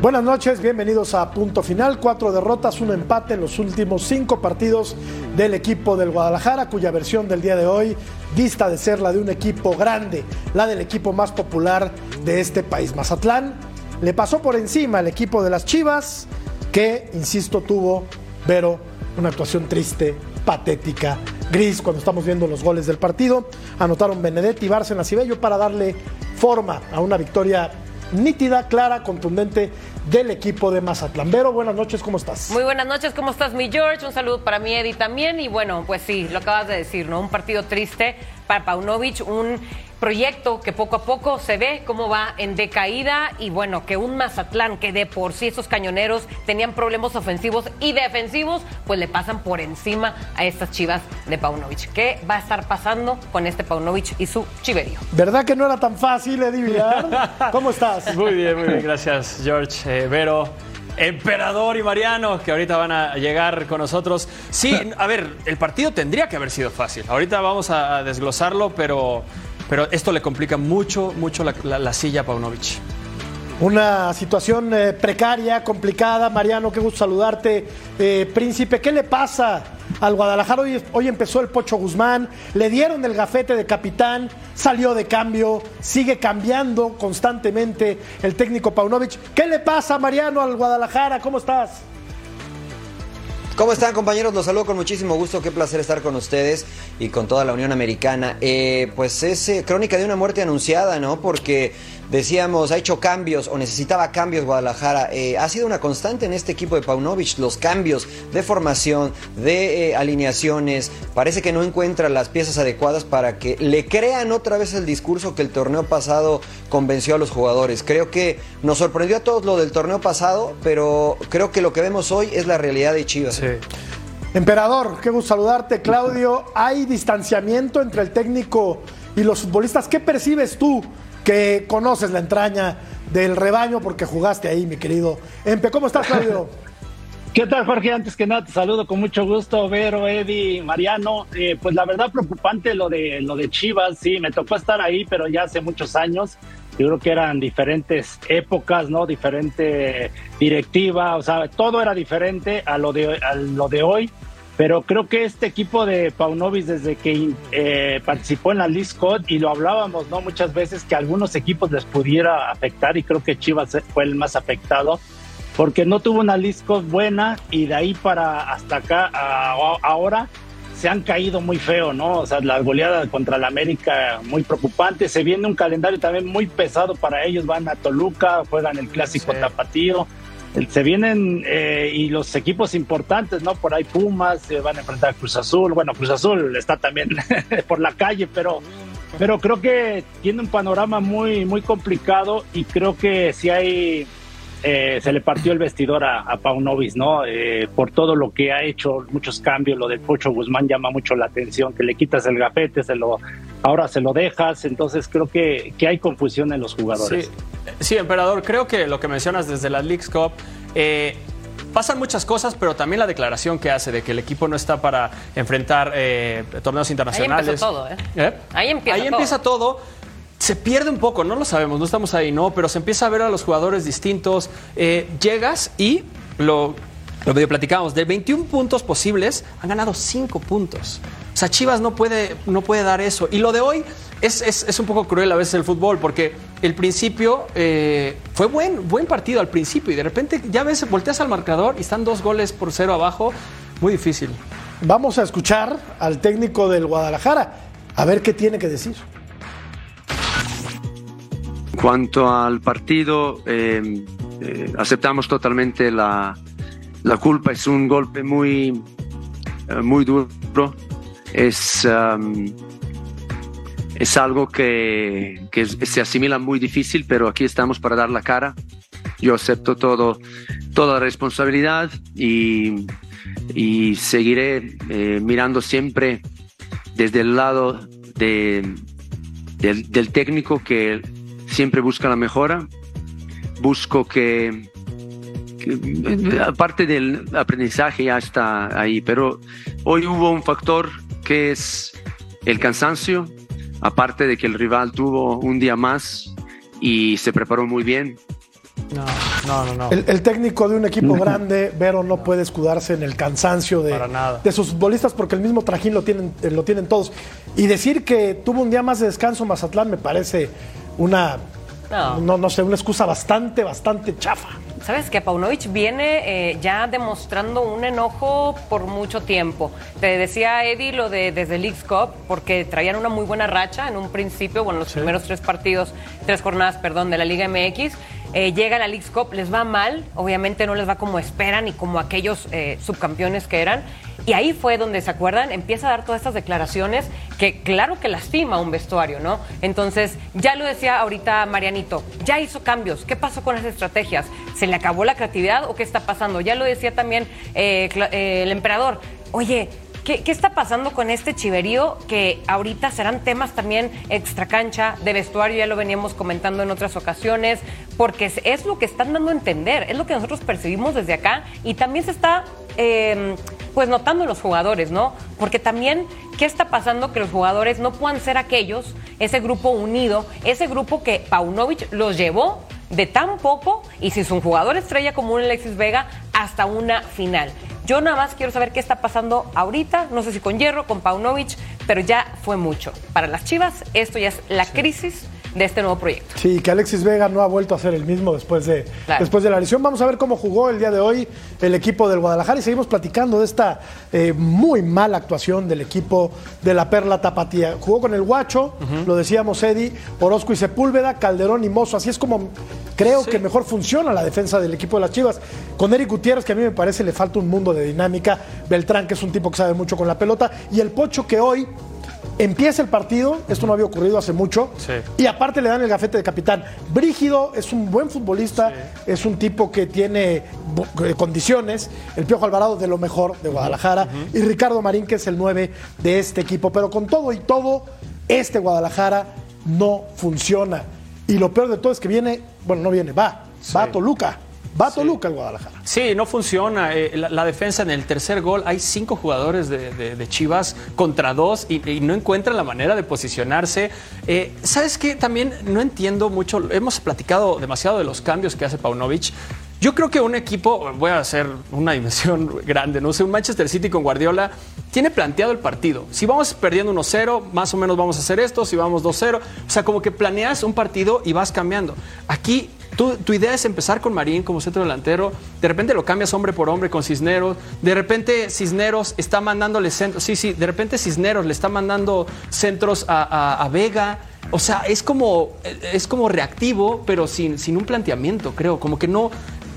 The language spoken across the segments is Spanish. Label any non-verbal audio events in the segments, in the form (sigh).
Buenas noches, bienvenidos a Punto Final. Cuatro derrotas, un empate en los últimos cinco partidos del equipo del Guadalajara, cuya versión del día de hoy dista de ser la de un equipo grande, la del equipo más popular de este país. Mazatlán le pasó por encima al equipo de las Chivas, que, insisto, tuvo, pero una actuación triste, patética, gris cuando estamos viendo los goles del partido. Anotaron Benedetti, Bárcenas y Bello para darle forma a una victoria nítida, clara, contundente del equipo de Mazatlán. Vero, buenas noches, ¿cómo estás? Muy buenas noches, ¿cómo estás, mi George? Un saludo para mi Eddie también. Y bueno, pues sí, lo acabas de decir, ¿no? Un partido triste para Paunovic, un proyecto que poco a poco se ve cómo va en decaída y bueno, que un Mazatlán que de por sí esos cañoneros tenían problemas ofensivos y defensivos, pues le pasan por encima a estas chivas de Paunovic. ¿Qué va a estar pasando con este Paunovic y su chiverío? ¿Verdad que no era tan fácil, Eddie Villar? (laughs) ¿Cómo estás? Muy bien, muy bien, gracias, George. Eh, Vero. Emperador y Mariano, que ahorita van a llegar con nosotros. Sí, a ver, el partido tendría que haber sido fácil. Ahorita vamos a desglosarlo, pero pero esto le complica mucho, mucho la, silla a Paunovic. Una situación eh, precaria, complicada. Mariano, qué gusto saludarte. Eh, príncipe, ¿qué le pasa al Guadalajara? Hoy, hoy, empezó el Pocho Guzmán, le dieron el gafete de capitán, salió de cambio, sigue cambiando constantemente el técnico Paunovic. ¿Qué le pasa, Mariano, al Guadalajara? ¿Cómo estás? ¿Cómo están compañeros? Los saludo con muchísimo gusto, qué placer estar con ustedes y con toda la Unión Americana. Eh, pues es eh, crónica de una muerte anunciada, ¿no? Porque decíamos, ha hecho cambios o necesitaba cambios Guadalajara. Eh, ha sido una constante en este equipo de Paunovic, los cambios de formación, de alineaciones. Parece que no encuentra las piezas adecuadas para que le crean otra vez el discurso que el torneo pasado convenció a los jugadores. Creo que nos sorprendió a todos lo del torneo pasado, pero creo que lo que vemos hoy es la realidad de Chivas. Emperador, qué gusto saludarte. Claudio, ¿hay distanciamiento entre el técnico y los futbolistas? ¿Qué percibes tú que conoces la entraña del rebaño porque jugaste ahí, mi querido Empe? ¿Cómo estás, Claudio? (laughs) ¿Qué tal, Jorge? Antes que nada, te saludo con mucho gusto, Vero, Eddie, Mariano. Eh, pues la verdad, preocupante lo de, lo de Chivas. Sí, me tocó estar ahí, pero ya hace muchos años. Yo creo que eran diferentes épocas, ¿no? Diferente directiva, o sea, todo era diferente a lo de, a lo de hoy. Pero creo que este equipo de Paunovic, desde que eh, participó en la League Cup, y lo hablábamos, ¿no? Muchas veces que a algunos equipos les pudiera afectar, y creo que Chivas fue el más afectado, porque no tuvo una League Cup buena, y de ahí para hasta acá, ahora, se han caído muy feo, ¿no? O sea, la goleada contra la América muy preocupante. Se viene un calendario también muy pesado para ellos. Van a Toluca, juegan el clásico tapatío. Se vienen eh, y los equipos importantes, ¿no? Por ahí Pumas, se van a enfrentar a Cruz Azul. Bueno, Cruz Azul está también (laughs) por la calle, pero, pero creo que tiene un panorama muy, muy complicado y creo que si hay eh, se le partió el vestidor a, a Paunovis, ¿no? Eh, por todo lo que ha hecho, muchos cambios, lo del Pocho Guzmán llama mucho la atención, que le quitas el gafete, se lo, ahora se lo dejas, entonces creo que, que hay confusión en los jugadores. Sí. emperador, creo que lo que mencionas desde la League Cup, eh, pasan muchas cosas, pero también la declaración que hace de que el equipo no está para enfrentar torneos internacionales. Ahí empieza todo, ¿eh? Ahí empieza Ahí empieza todo se pierde un poco, no lo sabemos, no estamos ahí, no, pero se empieza a ver a los jugadores distintos. Eh, llegas y lo, lo medio platicamos, de 21 puntos posibles, han ganado 5 puntos. O sea, Chivas no puede, no puede dar eso. Y lo de hoy es, es, un poco cruel a veces el fútbol, porque el principio eh, fue buen, buen partido al principio y de repente ya ves, volteas al marcador y están dos goles por cero abajo, muy difícil. Vamos a escuchar al técnico del Guadalajara, a ver qué tiene que decir cuanto al partido, eh, eh, aceptamos totalmente la, la, culpa. Es un golpe muy, eh, muy duro. Es, um, es algo que, que, se asimila muy difícil, pero aquí estamos para dar la cara. Yo acepto todo, toda la responsabilidad y, y seguiré mirando siempre desde el lado de, del, del técnico que siempre busca la mejora, busco que, aparte del aprendizaje ya está ahí, pero hoy hubo un factor que es el cansancio, aparte de que el rival tuvo un día más y se preparó muy bien. No, no, no. no. El, el técnico de un equipo (laughs) grande, Vero, no puede escudarse en el cansancio de, Para nada. de sus futbolistas porque el mismo trajín lo tienen, eh, lo tienen todos. Y decir que tuvo un día más de descanso Mazatlán me parece una, No. no, no sé, una excusa bastante, bastante chafa. Sabes que Paunovic viene eh, ya demostrando un enojo por mucho tiempo. Te decía Eddie lo de desde el Leagues Cup, porque traían una muy buena racha en un principio, bueno, los primeros tres partidos, tres jornadas, perdón, de la Liga MX. Eh, llega a la Leagues Cup, les va mal, obviamente no les va como esperan y como aquellos eh, subcampeones que eran. Y ahí fue donde, ¿se acuerdan? Empieza a dar todas estas declaraciones que claro que lastima un vestuario, ¿no? Entonces, ya lo decía ahorita Marianito, ya hizo cambios. ¿Qué pasó con las estrategias? ¿Se le acabó la creatividad o qué está pasando? Ya lo decía también eh, el emperador. Oye, ¿Qué, está pasando con este chiverío? Que ahorita serán temas también extracancha, de vestuario, ya lo veníamos comentando en otras ocasiones, porque es, lo que están dando a entender, es lo que nosotros percibimos desde acá y también se está eh, pues notando los jugadores, ¿no? Porque también, ¿qué está pasando? Que los jugadores no puedan ser aquellos, ese grupo unido, ese grupo que Paunovic los llevó de tan poco y sin su jugador estrella como un Alexis Vega hasta una final. Yo nada más quiero saber qué está pasando ahorita, no sé si con Hierro, con Paunovic, pero ya fue mucho. Para las Chivas, esto ya es la crisis de este nuevo proyecto. Sí, que Alexis Vega no ha vuelto a ser el mismo después de, Claro. después de la lesión. Vamos a ver cómo jugó el día de hoy el equipo del Guadalajara y seguimos platicando de esta eh, muy mala actuación del equipo de la Perla Tapatía. Jugó con el Guacho, lo decíamos Eddie, Orozco y Sepúlveda, Calderón y Mozo. Así es como creo que mejor funciona la defensa del equipo de las Chivas. Con Eric Gutiérrez, que a mí me parece le falta un mundo de dinámica. Beltrán, que es un tipo que sabe mucho con la pelota. Y el Pocho, que hoy empieza el partido, esto no había ocurrido hace mucho, Sí. y aparte le dan el gafete de capitán. Brígido es un buen futbolista, es un tipo que tiene eh, condiciones, el Piojo Alvarado de lo mejor de Guadalajara, y Ricardo Marín que es el 9 de este equipo. Pero con todo y todo, este Guadalajara no funciona. Y lo peor de todo es que viene, bueno, no viene, va, va a Toluca, va Toluca el Guadalajara. Sí, no funciona. Eh, la, la defensa en el tercer gol, hay cinco jugadores de, de- de Chivas contra dos y, y no encuentran la manera de posicionarse. Eh, ¿Sabes qué? También no entiendo mucho. Hemos platicado demasiado de los cambios que hace Paunovic. Yo creo que un equipo, voy a hacer una dimensión (laughs) grande, no sé, un Manchester City con Guardiola tiene planteado el partido. Si vamos perdiendo 1-0, más o menos vamos a hacer esto, si vamos 2-0, o sea, como que planeas un partido y vas cambiando. Aquí tu idea es empezar con Marín como centro delantero, de repente lo cambias hombre por hombre con Cisneros, de repente Cisneros está mandándole centros, sí, sí, de repente Cisneros le está mandando centros a, a- a Vega. O sea, es como, es como reactivo, pero sin, sin un planteamiento, creo. Como que no,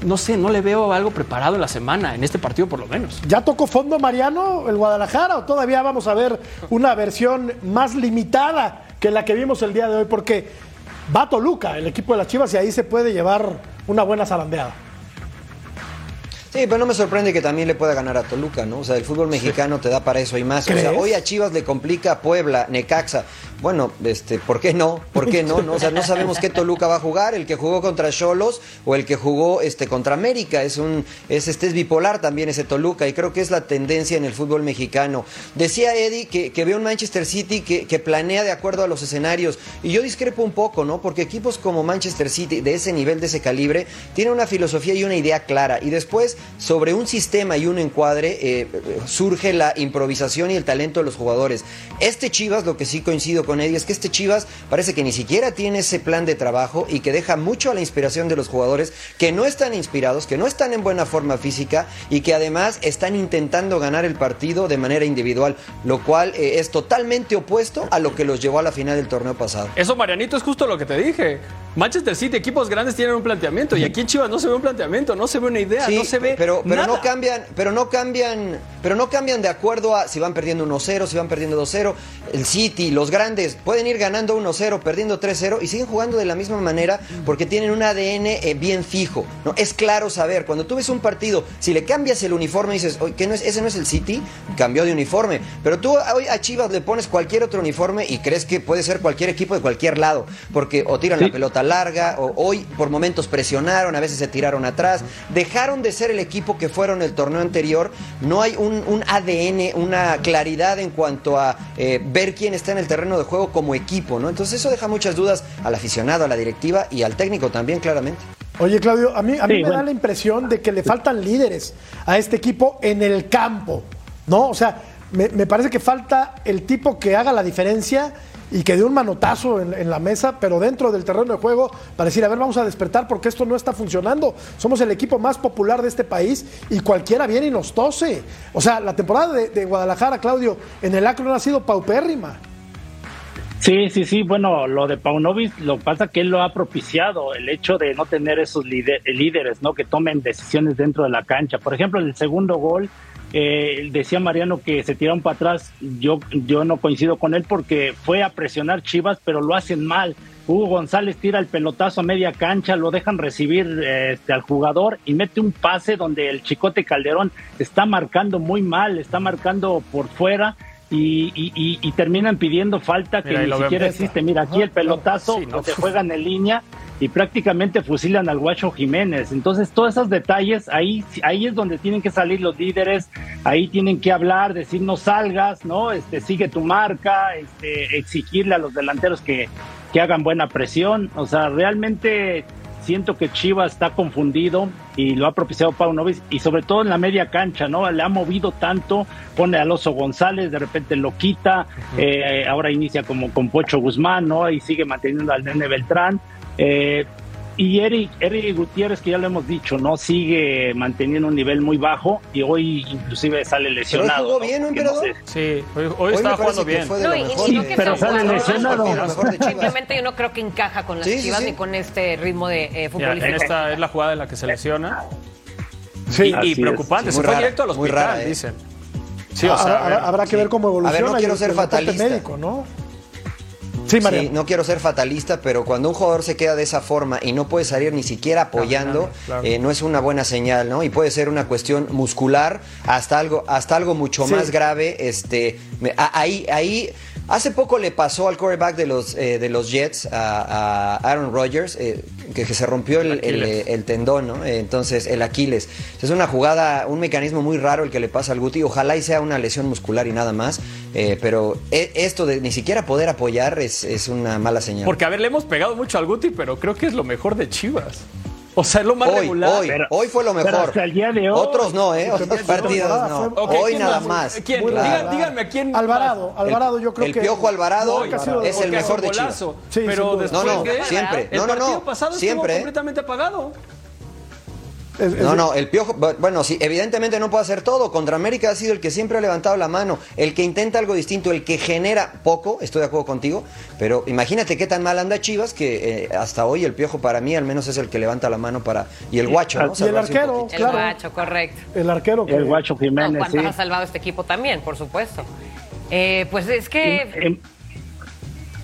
no sé, no le veo algo preparado en la semana, en este partido por lo menos. ¿Ya tocó fondo Mariano el Guadalajara o todavía vamos a ver una versión más limitada que la que vimos el día de hoy? Porque va a Toluca, el equipo de las Chivas, y ahí se puede llevar una buena zarandeada. Sí, pero no me sorprende que también le pueda ganar a Toluca, ¿no? O sea, el fútbol mexicano te da para eso y más. O sea, hoy a Chivas le complica a Puebla, Necaxa. Bueno, este, ¿por qué no? ¿Por qué no? no? O sea, no sabemos qué Toluca va a jugar, el que jugó contra Cholos o el que jugó este contra América. Es un es este es bipolar también ese Toluca y creo que es la tendencia en el fútbol mexicano. Decía Eddie que, que ve un Manchester City que, planea de acuerdo a los escenarios y yo discrepo un poco, ¿no? Porque equipos como Manchester City de ese nivel, de ese calibre, tienen una filosofía y una idea clara y después sobre un sistema y un encuadre eh, surge la improvisación y el talento de los jugadores. Este Chivas, lo que sí coincido con Eddie, es que este Chivas parece que ni siquiera tiene ese plan de trabajo y que deja mucho a la inspiración de los jugadores que no están inspirados, que no están en buena forma física y que además están intentando ganar el partido de manera individual, lo cual eh, es totalmente opuesto a lo que los llevó a la final del torneo pasado. Eso, Marianito, es justo lo que te dije. Manchester City, equipos grandes tienen un planteamiento y aquí en Chivas no se ve un planteamiento, no se ve una idea, Sí, no se ve pero, pero no cambian, pero no cambian, pero no cambian de acuerdo a si van perdiendo 1-0, si van perdiendo 2-0. El City, los grandes pueden ir ganando 1-0, perdiendo 3-0 y siguen jugando de la misma manera porque tienen un ADN eh, bien fijo. ¿no? Es claro saber, cuando tú ves un partido, si le cambias el uniforme y dices, oye, ¿qué no es, ese no es el City, cambió de uniforme. Pero tú hoy a Chivas le pones cualquier otro uniforme y crees que puede ser cualquier equipo de cualquier lado, porque o tiran la pelota larga, o hoy por momentos presionaron, a veces se tiraron atrás, dejaron de ser el equipo que fueron el torneo anterior, no hay un, un ADN, una claridad en cuanto a eh, ver quién está en el terreno de juego como equipo, ¿no? Entonces eso deja muchas dudas al aficionado, a la directiva y al técnico también, claramente. Oye, Claudio, a mí, a mí Sí, me da la impresión de que le faltan líderes a este equipo en el campo, ¿no? O sea, me, me parece que falta el tipo que haga la diferencia y que dé un manotazo en, en la mesa, pero dentro del terreno de juego, para decir, a ver, vamos a despertar porque esto no está funcionando. Somos el equipo más popular de este país y cualquiera viene y nos tose. O sea, la temporada de, de Guadalajara, Claudio, en el Acron ha sido paupérrima. Sí, sí, sí. Bueno, lo de Paunovic, lo que pasa que él lo ha propiciado, el hecho de no tener esos líder- líderes, ¿no? Que tomen decisiones dentro de la cancha. Por ejemplo, el segundo gol, eh, decía Mariano que se tiraron para atrás. Yo, yo no coincido con él porque fue a presionar Chivas, pero lo hacen mal. Hugo González tira el pelotazo a media cancha, lo dejan recibir eh, este, al jugador y mete un pase donde el Chicote Calderón está marcando muy mal, está marcando por fuera y, y- y- terminan pidiendo falta que Mira, ni siquiera existe. Mira, aquí el pelotazo Sí, no. se juegan en línea y prácticamente fusilan al Guacho Jiménez. Entonces, todos esos detalles, ahí, ahí es donde tienen que salir los líderes, ahí tienen que hablar, decir no salgas, ¿no? Este, sigue tu marca, este, exigirle a los delanteros que, que hagan buena presión. O sea, realmente siento que Chivas está confundido y lo ha propiciado Paunovic y sobre todo en la media cancha, ¿no? Le ha movido tanto, pone a Alonso González, de repente lo quita, eh, ahora inicia como con Pocho Guzmán, ¿no? Y sigue manteniendo al Nene Beltrán. Eh, y Eric, Eric Gutiérrez, que ya lo hemos dicho, ¿no? Sigue manteniendo un nivel muy bajo y hoy inclusive sale lesionado. jugó ¿no? bien, ¿no, no sé. Sí, hoy, hoy Hoy estaba jugando bien. fue de No, lo mejor y no de- que Pero sale lesionado. Simplemente yo no creo que encaja con las Sí, sí, Chivas sí. ni con este ritmo de eh, futbolístico. esta es la jugada en la que se lesiona. Sí. y, y es. preocupante, Sí, se muy fue rara, directo al muy hospital, rara, ¿eh? dicen. Sí, o sea, habrá, habrá- habrá que ver cómo A ver, evoluciona. no quiero ser fatalista. médico, ¿no? Sí, no quiero ser fatalista, pero cuando un jugador se queda de esa forma y no puede salir ni siquiera apoyando, claro. eh, no es una buena señal, ¿no? Y puede ser una cuestión muscular hasta algo, hasta algo mucho Sí. más grave. Este, ahí, ahí, hace poco le pasó al quarterback de los eh, de los Jets a, a Aaron Rodgers eh, que, que se rompió el, El el, Aquiles. el tendón, ¿no? Entonces el Aquiles es una jugada, un mecanismo muy raro el que le pasa al Guti. Ojalá y sea una lesión muscular y nada más, eh, pero e- esto de ni siquiera poder apoyar es, es una mala señal. Porque, a ver, le hemos pegado mucho al Guti, pero creo que es lo mejor de Chivas. O sea, es lo más Hoy, regular. hoy, Pero- hoy fue lo pero mejor. hasta el día de hoy. Otros no, ¿eh? Otros partidos no. fue- Ok, hoy ¿quién nada más? más. ¿Quién? Raro. díganme a quién. Alvarado, más. Alvarado, yo creo el que. Piojo Alvarado Hoy es el mejor de Chivas. Sí, pero después No, no, de- siempre. El No, no, partido no. pasado Siempre. estuvo completamente apagado. Es- es- No, no, el Piojo, bu- bueno, sí, evidentemente no puede hacer todo. Contra América ha sido el que siempre ha levantado la mano, el que intenta algo distinto, el que genera poco, estoy de acuerdo contigo, pero imagínate qué tan mal anda Chivas que eh, hasta hoy el Piojo para mí al menos es el que levanta la mano para... Y el guacho, ¿no? Y el arquero. el guacho, correcto. El arquero. que- El Guacho No, Jiménez, ¿Cuántos sí. ha salvado este equipo también, por supuesto? Eh, pues es que...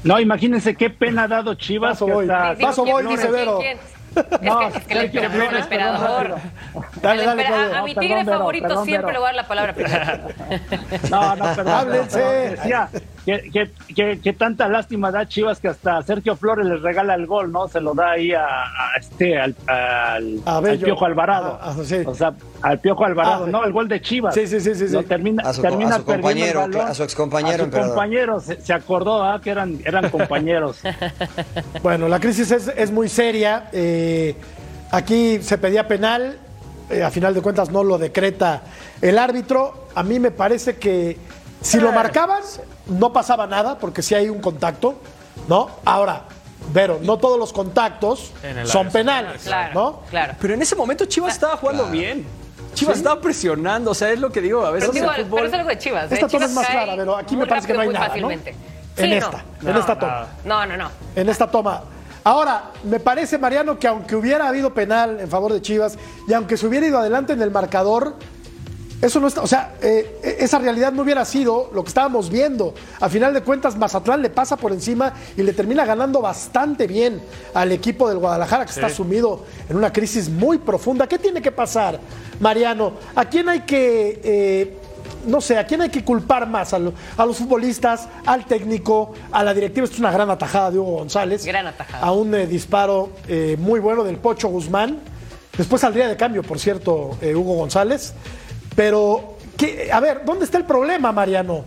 No, imagínense qué pena ha dado Chivas. Paso que voy. hasta- Paso ¿quién- voy, dice quién- Vero. quién? No, es que, es que el Sergio emperador, el Flores, emperador. perdón, Dale, El dale, empera- Claudio. a mi tigre perdón, favorito perdón, siempre le voy a dar la palabra primero. (laughs) No, no, perdón. Háblense. perdón, Decía que, que, que tanta lástima da Chivas que hasta Sergio Flores les regala el gol, ¿no? Se lo da ahí a, a este, al, al, A al. Piojo Alvarado. Ah, ah, sí. O sea, al Piojo Alvarado, Ah, no, el gol de Chivas. Sí, sí, sí, sí, termina, A su- termina a su perdiendo el compañero, balón. a su excompañero, A su compañero, se, se acordó ah, que eran, eran (laughs) compañeros. Bueno, la crisis es, es muy seria. eh, aquí se pedía penal. eh, a final de cuentas no lo decreta el árbitro. A mí me parece que si lo marcaban, no pasaba nada, porque sí hay un contacto, ¿no? Ahora, Vero, no todos los contactos son penales, Claro, ¿no? claro. Pero en ese momento Chivas estaba jugando bien. Chivas estaba presionando, o sea, es lo que digo, a veces Pero, digo, el fútbol... pero es algo de Chivas. ¿eh? Esta toma es más clara, pero aquí me parece que no hay nada, muy ¿no? fácilmente. En Sí, esta, no. en No, esta no. toma. No, no, no. en esta toma. Ahora, me parece, Mariano, que aunque hubiera habido penal en favor de Chivas y aunque se hubiera ido adelante en el marcador, eso no está, o sea, eh, esa realidad no hubiera sido lo que estábamos viendo. A final de cuentas, Mazatlán le pasa por encima y le termina ganando bastante bien al equipo del Guadalajara, que está sumido en una crisis muy profunda. ¿Qué tiene que pasar, Mariano? ¿A quién hay que eh, no sé, ¿a quién hay que culpar más? ¿A, lo- a los futbolistas, al técnico, a la directiva? Esto es una gran atajada de Hugo González. Gran atajada. A un eh, disparo eh, muy bueno del Pocho Guzmán. Después saldría de cambio, por cierto, eh, Hugo González. Pero, ¿qué- a ver, ¿dónde está el problema, Mariano?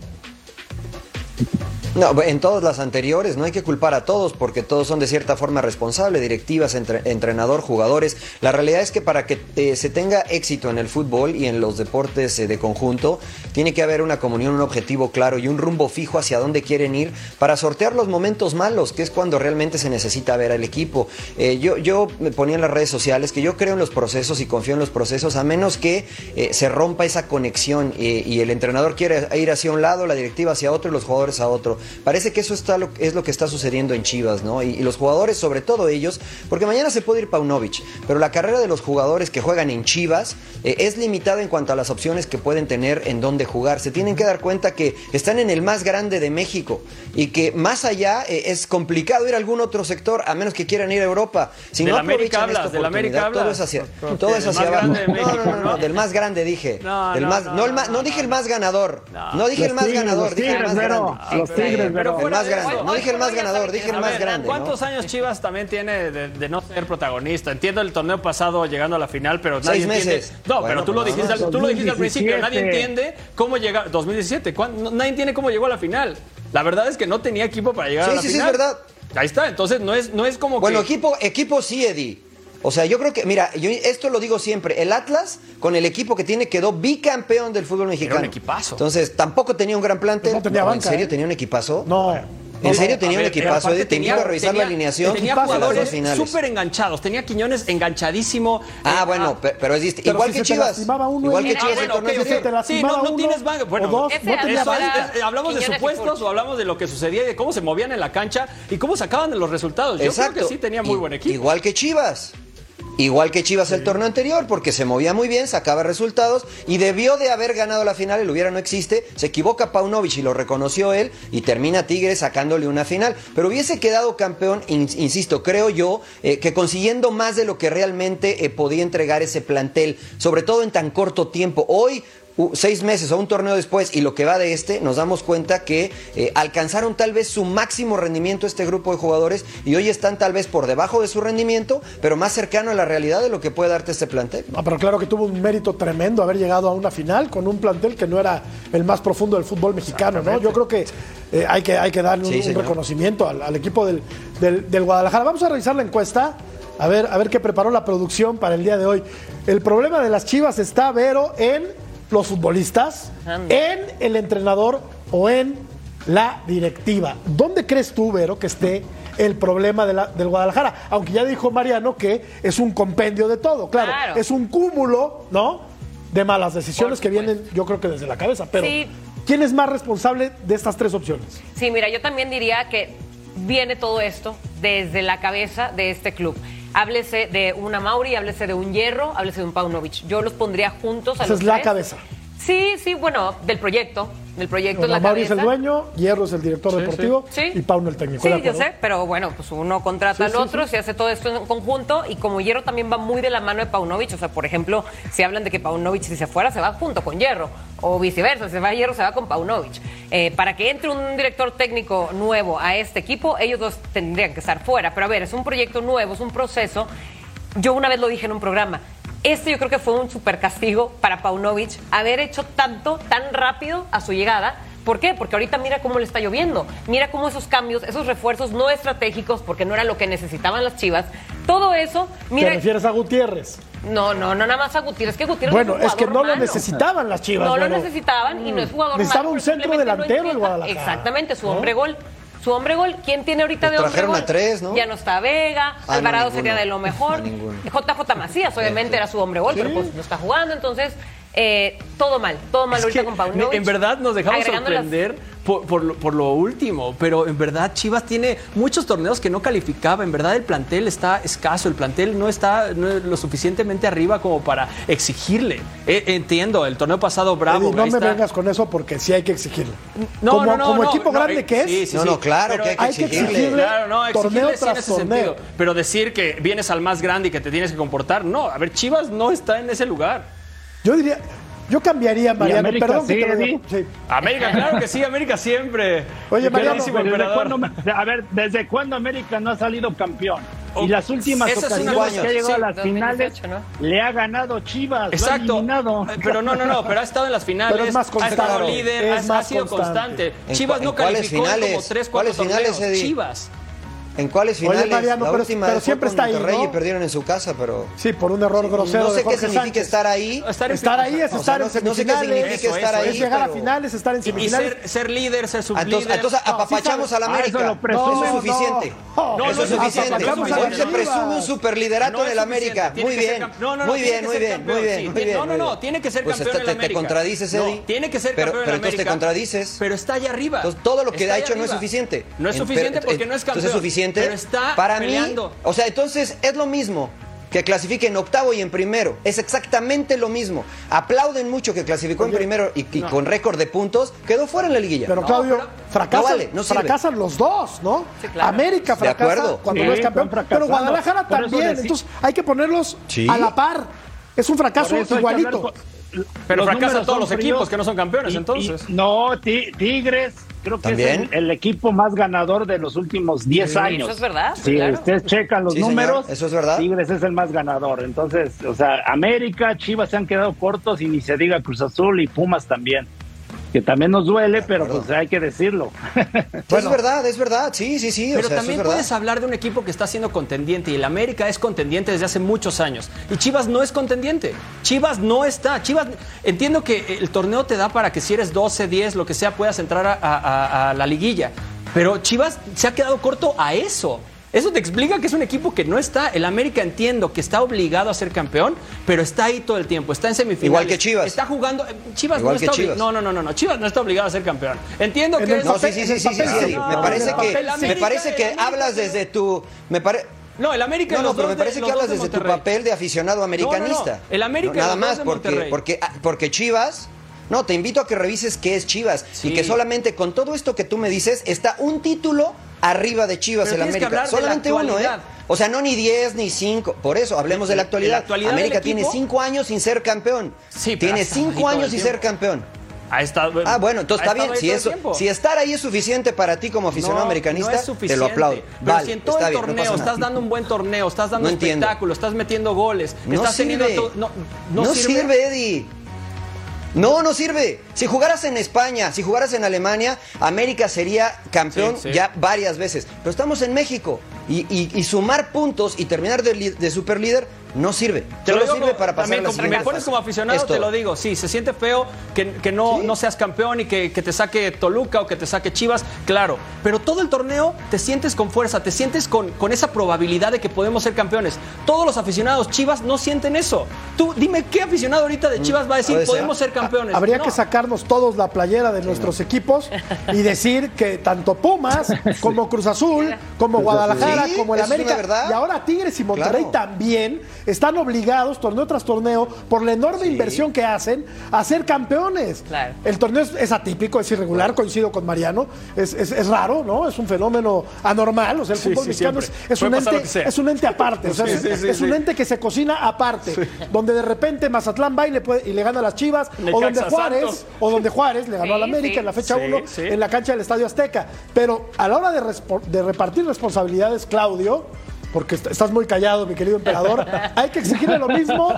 No, en todas las anteriores no hay que culpar a todos porque todos son de cierta forma responsables, directivas, entre- entrenador, jugadores. La realidad es que para que eh, se tenga éxito en el fútbol y en los deportes eh, de conjunto, tiene que haber una comunión, un objetivo claro y un rumbo fijo hacia dónde quieren ir para sortear los momentos malos, que es cuando realmente se necesita ver al equipo. Eh, yo, yo me ponía en las redes sociales que yo creo en los procesos y confío en los procesos, a menos que eh, se rompa esa conexión y el entrenador quiere ir hacia un lado, la directiva hacia otro y los jugadores a otro. Parece que eso está lo, es lo que está sucediendo en Chivas, ¿no? Y, y los jugadores, sobre todo ellos, porque mañana se puede ir Paunovic, pero la carrera de los jugadores que juegan en Chivas eh, es limitada en cuanto a las opciones que pueden tener en dónde jugar. Se tienen que dar cuenta que están en el más grande de México y que más allá eh, es complicado ir a algún otro sector, a menos que quieran ir a Europa. Si no América aprovechan esta hablas, del América oportunidad, todo es hacia, todo es hacia abajo. de México, no, no, no, ¿no? del más grande dije. No, Del no, más- no, no el más- no, no dije el más ganador. No. No dije el más Tigres, ganador, los dije el más grande. Pero. El más de grande. No dije el más ganador, dije el más grande. ¿Cuántos ¿no? años Chivas también tiene de, de no ser protagonista? Entiendo el torneo pasado llegando a la final, pero nadie Seis entiende. meses. No, Bueno, pero tú lo pues dijiste, no. al- tú lo dijiste al principio. Nadie 2017. entiende cómo llega 2017. ¿Cuán- no- Nadie entiende cómo llegó a la final. La verdad es que no tenía equipo para llegar Sí, a la sí, sí, final. es verdad. Ahí está. Entonces no es no es como Bueno, que equipo, equipo sí, Eddie. O sea, yo creo que, mira, yo esto lo digo siempre, el Atlas con el equipo que tiene quedó bicampeón del fútbol mexicano. un equipazo. Entonces, tampoco tenía un gran plantel. Pues no tenía ¿En banca, serio ¿eh? tenía un equipazo? No. ¿En serio A tenía un ver, pero equipazo? aparte Eddie? Te invito a revisar tenía- la alineación Tenía de jugadores finales. súper enganchados. Tenía Quiñones enganchadísimo. Ah, Eh, bueno, pe- pero es dist- Pero igual si que se Chivas. uno, Igual que. Ah, Chivas el bueno, torneo ok, ok. Se te anterior. Sí, no, no tienes banca. Bueno, dos, no era tenía eso era-. Eh, hablamos de Quiñones y supuestos o hablamos de lo que sucedía y de cómo se movían en la cancha y cómo sacaban de los resultados. Yo Exacto. creo que sí tenía muy buen equipo. Igual que Chivas. Igual que Chivas el torneo anterior, porque se movía muy bien, sacaba resultados y debió de haber ganado la final, el hubiera no existe, se equivoca Paunovic y lo reconoció él y termina Tigres sacándole una final. Pero hubiese quedado campeón, in- insisto, creo yo, eh, que consiguiendo más de lo que realmente eh, podía entregar ese plantel, sobre todo en tan corto tiempo. Hoy seis meses o un torneo después y lo que va de este, nos damos cuenta que eh, alcanzaron tal vez su máximo rendimiento este grupo de jugadores y hoy están tal vez por debajo de su rendimiento, pero más cercano a la realidad de lo que puede darte este plantel. Ah, pero claro que tuvo un mérito tremendo haber llegado a una final con un plantel que no era el más profundo del fútbol mexicano, ¿no? Yo creo que eh, hay que hay que darle un, Sí, un señor. reconocimiento al, al equipo del, del- del Guadalajara. Vamos a revisar la encuesta, a ver, a ver qué preparó la producción para el día de hoy. El problema de las Chivas está, Vero, en los futbolistas, en el entrenador o en la directiva. ¿Dónde crees tú, Vero, que esté el problema de la- del Guadalajara? Aunque ya dijo Mariano que es un compendio de todo, claro, Claro. es un cúmulo, ¿no? De malas decisiones que vienen, yo creo que desde la cabeza. Pero, Sí. ¿quién es más responsable de estas tres opciones? Sí, mira, yo también diría que viene todo esto desde la cabeza de este club. Háblese de una Mauri, háblese de un Hierro, háblese de un Paunovic. Yo los pondría juntos a Esa los es la cabeza. Sí, sí, bueno, del proyecto. Del proyecto es la Mauri es cabeza. el dueño, Hierro es el director deportivo Sí. y Pauno el técnico. Sí, ¿de yo acuerdo? sé, pero bueno, pues uno contrata Sí, al sí, otro, sí. se hace todo esto en conjunto y como Hierro también va muy de la mano de Paunovic, o sea, por ejemplo, si hablan de que Paunovic si se fuera se va junto con Hierro o viceversa, si se va Hierro se va con Paunovic. Eh, para que entre un director técnico nuevo a este equipo, ellos dos tendrían que estar fuera, pero a ver, es un proyecto nuevo, es un proceso. Yo una vez lo dije en un programa. Este yo creo que fue un super castigo para Paunovic haber hecho tanto, tan rápido a su llegada. ¿Por qué? Porque ahorita mira cómo le está lloviendo. Mira cómo esos cambios, esos refuerzos no estratégicos, porque no era lo que necesitaban las chivas. Todo eso, ¿Te mira. refieres a Gutiérrez? No, no, no nada más a Gutiérrez. Que Gutiérrez Bueno, es, un es que no lo necesitaban las Chivas, No lo necesitaban y no es jugador Necesitaba malo, un centro no delantero el. Guadalajara, Exactamente, su ¿no? hombre gol. Su hombre gol, ¿quién tiene ahorita Pues de hombre gol? a tres, ¿no? Ya no está Vega, Ah, no, Alvarado sería de lo mejor. Ninguno. JJ Macías, obviamente, era su hombre gol, pero pues no está jugando, entonces eh, todo mal, todo mal Es ahorita con Paunovic. en verdad nos dejamos las- sorprender por, por lo, por lo último, pero en verdad Chivas tiene muchos torneos que no calificaba. En verdad el plantel está escaso, el plantel no está no es lo suficientemente arriba como para exigirle. Eh, entiendo, el torneo pasado bravo. Eddie, no me está. vengas con eso porque sí hay que exigirlo. No, como no, no, como no, equipo no, grande eh, que es, sí, sí, No, sí. no, claro Pero que hay que hay que exigirle. exigirle Claro, no, torneo exigirle sí en tras ese torneo. sentido. Pero decir que vienes al más grande y que te tienes que comportar, no. A ver, Chivas no está en ese lugar. Yo diría, yo cambiaría, Mariano, América perdón que sí, te lo. Sí. América, claro que sí, América siempre. Oye, Mariano, queridísimo ¿Desde emperador. cuándo, a ver, ¿desde cuándo América no ha salido campeón? y las últimas Esa es una ocasiones que ha llegado Sí, a las 2018, finales ¿no? le ha ganado Chivas, lo ha Exacto. Eh, Pero no, no, no, pero ha estado en las finales, Pero es más ha estado líder, Es ha, más ha sido constante. constante. ¿En Chivas no calificó como finales? 3, 4 ¿Cuáles finales, torneos. Eddie? Chivas. ¿En cuáles Oye, finales? Mariano, la pero- última pero siempre está ahí, Monterrey ¿no? y perdieron en su casa, pero Sí, por un error grosero no sé de qué significa Sánchez. estar ahí. Estar en Estar ahí es O sea, estar no en sé- no sé qué semifinales, significa estar es ahí, llegar a pero- finales, estar en Y, y semifinales. ser, ser líder, ser Entonces, sublíder. entonces No, apapachamos sí a la sabes. Ah, América. eso presume. Eso es No, suficiente. no. No, eso no es es suficiente. a Hoy se presume un superliderato No en es el América. Muy bien. no, no, no, muy bien, muy bien, muy bien, no, no, no, tiene que ser Pues campeón te- te, el América. te contradices, No, Eddie. tiene que ser Pero- campeón pero en entonces te América. contradices. Pero está allá arriba. Entonces, todo lo que ha hecho no es suficiente. No es En- suficiente pero- porque no es campeón. Entonces es suficiente. Pero está para peleando. mí. O sea, entonces es lo mismo que clasifique en octavo y en primero. Es exactamente lo mismo. Aplauden mucho que clasificó en primero y, y con récord de puntos quedó fuera en la liguilla. Pero Claudio, pero- fracasan, No vale, no sirve. fracasan los dos, ¿no? Sí, claro. América De fracasa acuerdo. cuando Sí, no es campeón, pero. Guadalajara también. decí- Entonces hay que ponerlos Sí. a la par. Es un fracaso igualito. con- Pero fracasan todos los fríos equipos que no son campeones, y- entonces. y- no, Ti- Tigres creo que ¿También? es el, el equipo más ganador de los últimos 10 Sí, años. eso es verdad, Si claro. ustedes checan los Sí, señor, números, eso es verdad. Tigres es el más ganador. Entonces, o sea, América, Chivas se han quedado cortos y ni se diga Cruz Azul y Pumas también. Que también nos duele, pero acuerdo. pues hay que decirlo. (laughs) es verdad, es verdad. Sí, sí, sí. o Pero sea, también es puedes hablar de un equipo que está siendo contendiente y el América es contendiente desde hace muchos años. Y Chivas no es contendiente. Chivas no está. Chivas, entiendo que el torneo te da para que si eres 12, 10, lo que sea, puedas entrar a, a- a la liguilla. Pero Chivas se ha quedado corto a eso. Eso te explica que es un equipo que no está. El América entiendo que está obligado a ser campeón, pero está ahí todo el tiempo. Está en semifinales. Igual que Chivas. Está jugando. eh, Chivas Igual no está Chivas. No, no, no, no, no. Chivas no está obligado a ser campeón. Entiendo En que No, sí, sí, sí, sí, sí, papel, sí, sí. Me No, parece que, me parece que hablas de- desde tu. Me pare- No, el América No, no, los pero me parece que hablas de desde tu papel de aficionado americanista. No, no, no. El América nada más de porque, porque, ah, porque Chivas. No, te invito a que revises qué es Chivas Sí. y que solamente con todo esto que tú me dices está un título arriba de Chivas Pero el que América. hablar de la Solamente uno, ¿eh? O sea, no ni 10 ni 5. Por eso, hablemos de la actualidad. la actualidad América tiene equipo- 5 años sin ser campeón. Sí, pero tiene ha estado ahí 5 todo el años sin ser campeón. Ha estado- Ah, bueno, entonces está bien. Si, eso, estar ahí es suficiente para ti como aficionado No, americanista, no es te lo aplaudo. Pero Vale, si en todo está el bien, torneo estás dando un buen torneo, estás dando No entiendo. espectáculo, estás metiendo goles, No estás teniendo sirve. to- no, No, no sirve. Eddie. No, no sirve. Si jugaras en España, si jugaras en Alemania, América sería campeón Sí, sí. ya varias veces. Pero estamos en México y, y- y sumar puntos y terminar de, de superlíder no sirve. Te lo Solo digo sirve como- para pasar también a la Me pones como aficionado, te lo digo. Sí, se siente feo que, que no, Sí. no seas campeón y que, que te saque Toluca o que te saque Chivas, claro. Pero todo el torneo te sientes con fuerza, te sientes con, con esa probabilidad de que podemos ser campeones. Todos los aficionados Chivas no sienten eso. Tú dime qué aficionado ahorita de Chivas va a decir Mm, podemos ser campeones. Habría No. que sacarnos todos la playera de nuestros equipos y decir que tanto Pumas (laughs) como Cruz Azul, como Guadalajara, Sí, como el América y ahora Tigres y Monterrey Claro. también están obligados torneo tras torneo por la enorme inversión que hacen a ser campeones. Claro. El torneo es, es atípico, es irregular, coincido con Mariano, es, es- es raro, ¿no? Es un fenómeno anormal, o sea, el Sí, fútbol sí, mexicano es, un ente, es un ente aparte, o sea, Sí, es, sí, sí, es un sí. ente que se cocina aparte, donde de repente Mazatlán va y le, puede- y le gana a las Chivas, o donde Juárez, Santos. o donde Juárez le ganó Sí, al América sí. en la fecha Sí, 1 sí. en la cancha del Estadio Azteca. Pero a la hora de, de repartir responsabilidades, Claudio, porque est- estás muy callado, mi querido emperador, hay que exigirle lo mismo.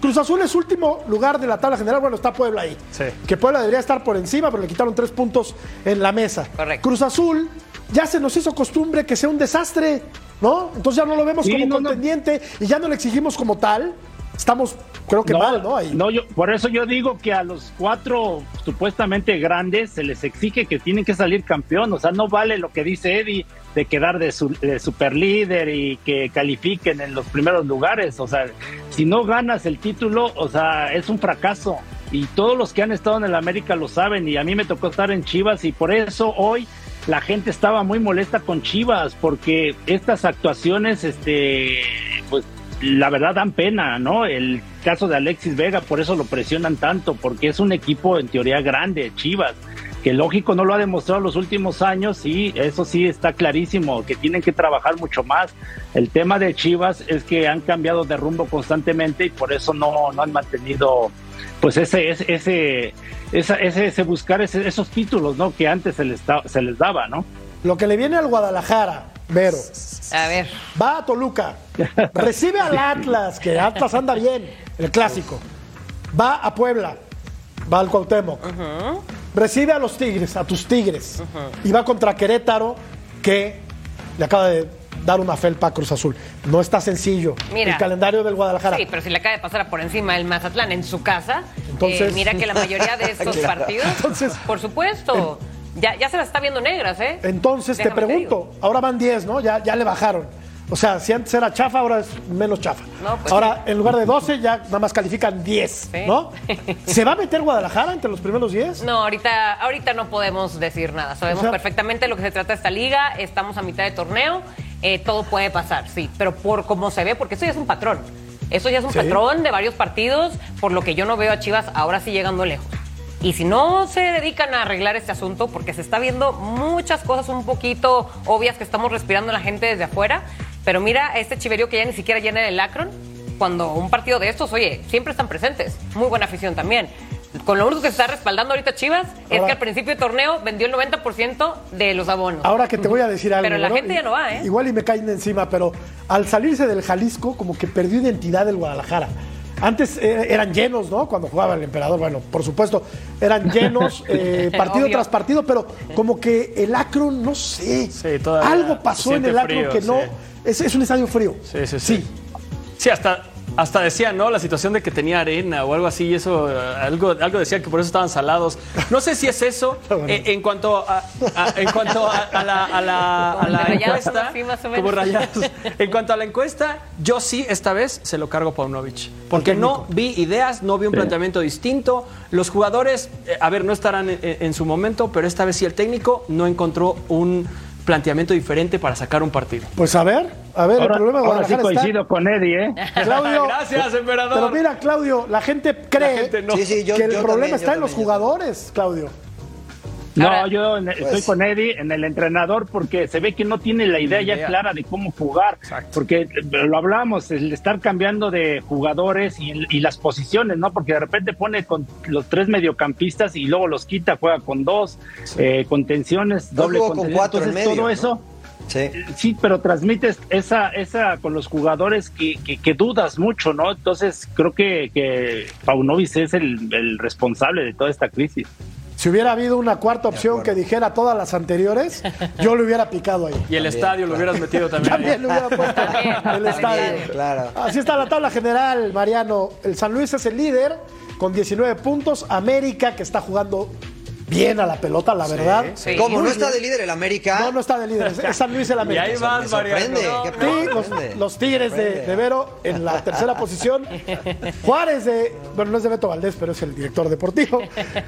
Cruz Azul es último lugar de la tabla general, bueno, está Puebla ahí. Sí. Que Puebla debería estar por encima, pero le quitaron tres puntos en la mesa. Correcto. Cruz Azul ya se nos hizo costumbre que sea un desastre, ¿no? Entonces ya no lo vemos Sí, como no, no. contendiente y ya no le exigimos como tal. Estamos, creo que mal, ¿no? Ahí. no, yo, por eso yo digo que a los cuatro supuestamente grandes se les exige que tienen que salir campeón. O sea, no vale lo que dice Eddie de quedar de, su, de superlíder y que califiquen en los primeros lugares. O sea, si no ganas el título, o sea, es un fracaso. Y todos los que han estado en el América lo saben. Y a mí me tocó estar en Chivas y por eso hoy la gente estaba muy molesta con Chivas porque estas actuaciones, este, pues la verdad dan pena, ¿no? El caso de Alexis Vega, por eso lo presionan tanto, porque es un equipo en teoría grande, Chivas, que lógico no lo ha demostrado los últimos años y eso sí está clarísimo, que tienen que trabajar mucho más. El tema de Chivas es que han cambiado de rumbo constantemente y por eso no, no han mantenido pues ese ese ese ese, ese buscar esos títulos, ¿no? Que antes se les, da- se les daba, ¿no? Lo que le viene al Guadalajara Vero. A ver. Va a Toluca. Recibe al (laughs) Atlas, que Atlas anda bien, el clásico. Va a Puebla. Va al Cuauhtémoc. Recibe a los Tigres, a tus Tigres. Y va contra Querétaro, que le acaba de dar una felpa a Cruz Azul. No está sencillo. Mira. el calendario del Guadalajara. Sí, pero si le acaba de pasar por encima el Mazatlán en su casa, Entonces- eh, mira que la mayoría de (laughs) estos partidos, Entonces- por supuesto, ya, ya se las está viendo negras, ¿eh? Entonces te pregunto, ahora van 10, ¿no? Ya, ya le bajaron. O sea, si antes era chafa, ahora es menos chafa. No, pues ahora, en lugar de 12, ya nada más califican 10, Sí. ¿no? (laughs) ¿Se va a meter Guadalajara entre los primeros 10? No, ahorita, ahorita no podemos decir nada. Sabemos O sea- perfectamente lo que se trata esta liga. Estamos a mitad de torneo. eh, todo puede pasar, sí. Pero por cómo se ve, porque eso ya es un patrón. Eso ya es un Sí. patrón de varios partidos, por lo que yo no veo a Chivas ahora sí llegando lejos. Y si no se dedican a arreglar este asunto, porque se está viendo muchas cosas un poquito obvias que estamos respirando la gente desde afuera, pero mira este chiverío que ya ni siquiera llena el Akron, cuando un partido de estos, oye, siempre están presentes. Muy buena afición también. Con lo único que se está respaldando ahorita Chivas es que al principio del torneo vendió el 90% de los abonos. Ahora que te voy a decir algo. Pero la ¿no? gente ya no va, ¿eh? Igual y me caen de encima, pero al salirse del Jalisco, como que perdió identidad el Guadalajara. Antes eh, eran llenos, ¿no? Cuando jugaba el emperador, bueno, por supuesto, eran (laughs) llenos eh, partido tras partido, pero como que el Akron, no sé. Sí, todavía algo pasó en el frío, que no. sí. Es, es un estadio frío. Sí, sí, sí. Sí, hasta, hasta decía, ¿no? La situación de que tenía arena o algo así, y eso, eh, algo, algo decía que por eso estaban salados. No sé si es eso. (laughs) Eh, en cuanto a, a- en cuanto a, a la, a la, a Como la de rayados, encuesta, así más o menos. como rayados. En cuanto a la encuesta, yo sí, esta vez se lo cargo a Paunovic. Porque no vi ideas, no vi un planteamiento distinto. Los jugadores, eh, a ver, no estarán en, en su momento, pero esta vez sí el técnico no encontró un planteamiento diferente para sacar un partido. Pues a ver, a ver, Ahora, el problema de ahora sí está- coincido con Eddie, ¿eh? Claudio. (laughs) Gracias, emperador. Pero mira, Claudio, la gente cree gente no. Sí, sí, yo- que el yo problema también, está en los jugadores, Claudio. No, Ahora- yo en- estoy Pues- con Eddie en el entrenador porque se ve que no tiene la idea ya clara de cómo jugar. Exacto. Porque eh, lo hablamos, el estar cambiando de jugadores y, y las posiciones, ¿no? Porque de repente pone con los tres mediocampistas y luego los quita, juega con dos, eh, contenciones, No doble con cuatro en Entonces, medio, todo ¿no? eso. Sí. Sí, pero transmites esa, esa con los jugadores que, que, que dudas mucho, ¿no? Entonces creo que, que Paunovic es el, el responsable de toda esta crisis. Si hubiera habido una cuarta opción que dijera todas las anteriores, yo le hubiera picado ahí. Y el estadio lo hubieras metido también. ahí. También le hubiera puesto (laughs) También, el también. estadio. Claro. Así está la tabla general, Mariano. El San Luis es el líder con 19 puntos. América, que está jugando bien a la pelota, la verdad. sí. ¿Cómo? Muy ¿No está de líder el América? No, no está de líder. Es- San Luis el (laughs) Y América. ahí vas, Me sorprende. Mariano. ¿Qué Sí, los, Tigres de, de Vero en la tercera posición. (laughs) Juárez de, bueno, no es de Beto Valdés, pero es el director deportivo.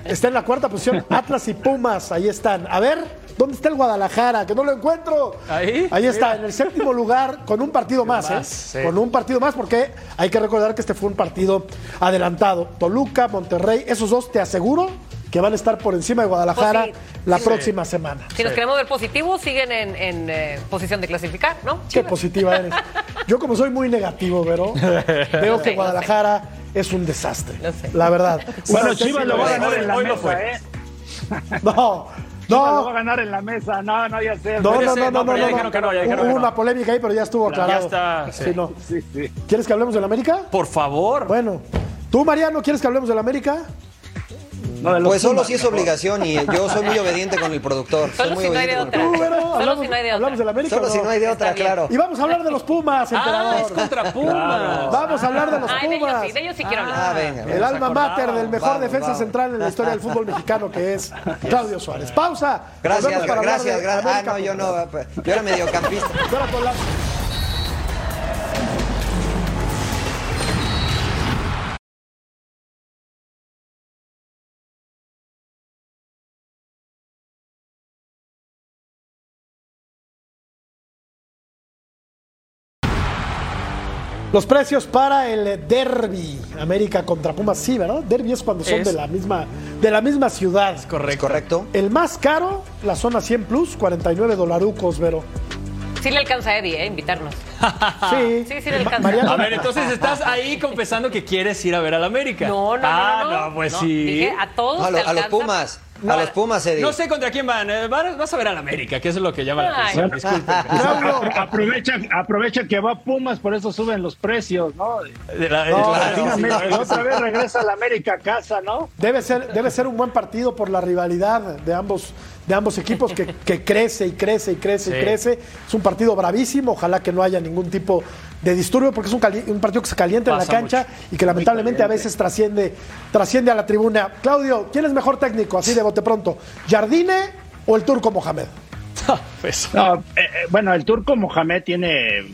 Está en la cuarta posición. Atlas y Pumas, ahí están. A ver, ¿dónde está el Guadalajara? Que no lo encuentro. Ahí, Ahí está, mira. en el séptimo lugar, con un partido más, más, ¿eh? sí. Con un partido más, porque hay que recordar que este fue un partido adelantado. Toluca, Monterrey, esos dos te aseguro que van a estar por encima de Guadalajara Pues sí. la próxima semana. Si nos queremos ver positivos, siguen en, en, eh, posición de clasificar, ¿no? Qué positiva eres. (laughs) Yo como soy muy negativo, Vero, veo que sé, Guadalajara es un desastre. Lo sé. La verdad. Bueno, Chivas lo va a ganar en la hoy lo mesa, fue. ¿eh? No, Chivas lo va a no. ganar en la mesa. No, no, ya sé. No, Ya no, no, no, no, no, pero ya no, dijeron que no, ya dijeron Hubo que no. una polémica ahí, pero ya estuvo aclarado. está, sí. Sí, no. Sí, sí. ¿Quieres que hablemos del América? Por favor. Bueno, tú, Mariano, ¿quieres que hablemos del América? No, de los Pues solo si es obligación y yo soy muy obediente con el productor. Soy Solo muy si no hay de otra. Solo si no hay de otra. hablamos del América. Solo ¿o si no hay de otra, claro. Y vamos a hablar de los Pumas, (laughs) Ah, emperador. es contra Pumas. Vamos a hablar de los Ay, de ellos Pumas. sí, de ellos sí quiero Ah, hablar. venga. El alma mater del mejor Vamos, defensa vamos. central en la historia del fútbol mexicano, que es Claudio Suárez. Pausa. Gracias, gracias, gracias. Ah, no, yo no. Yo era mediocampista. Los precios para el derby América contra Pumas, sí, ¿verdad? Derby es cuando son Es- de la misma de la misma ciudad. ¿Es Correcto. correcto? El más caro, la zona 100 plus, 49 dolarucos, Vero. Sí le alcanza a Eddie, ¿eh? Invitarnos. (laughs) Sí, Sí, sí le alcanza. Mariano- A ver, entonces estás ahí confesando que quieres ir a ver al América. No, no, ah, no, no. pues No, sí. Dije, a todos No, a, lo- te a los alcanza. A los Pumas, Eddie. No sé contra quién van. eh, Vas a ver al América, que eso es lo que llama la atención. Disculpen. (laughs) Apro- aprovecha, aprovecha que va Pumas, por eso suben los precios, ¿no? De la- No, y otra vez regresa a la América a casa, ¿no? Debe ser, debe ser un buen partido por la rivalidad de ambos, de ambos equipos que, que crece y crece y crece y crece. Es un partido bravísimo, ojalá que no haya ningún tipo de disturbio porque es un, cali- un partido que se calienta en la cancha y que lamentablemente a veces trasciende, trasciende a la tribuna. Claudio, ¿quién es mejor técnico así de bote pronto? ¿Jardine o el turco Mohamed? (laughs) Pues, No, eh, eh, bueno, el turco Mohamed tiene,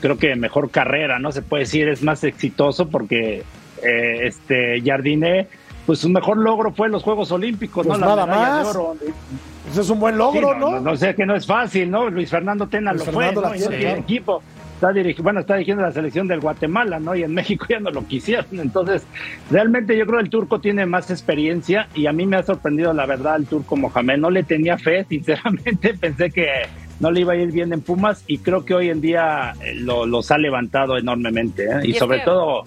creo que mejor carrera, ¿no? Se puede decir, es más exitoso porque eh, este Jardine, pues su mejor logro fue los Juegos Olímpicos, Pues ¿no? La nada medalla de más. oro. Pues es un buen Sí, logro, no, ¿no? no, no sé que no es fácil, ¿no? Luis Fernando Tena Luis lo Fernando fue, la tiene, claro. equipo. Está dirigi- bueno, está dirigiendo la selección del Guatemala, ¿no? Y en (laughs) México ya no lo quisieron. Entonces, realmente yo creo que el turco tiene más experiencia y a mí me ha sorprendido, la verdad, el turco Mohamed. No le tenía fe, (laughs) sinceramente, pensé que no le iba a ir bien en Pumas y creo que hoy en día eh, lo- los ha levantado enormemente. ¿eh? Y, sobre que- todo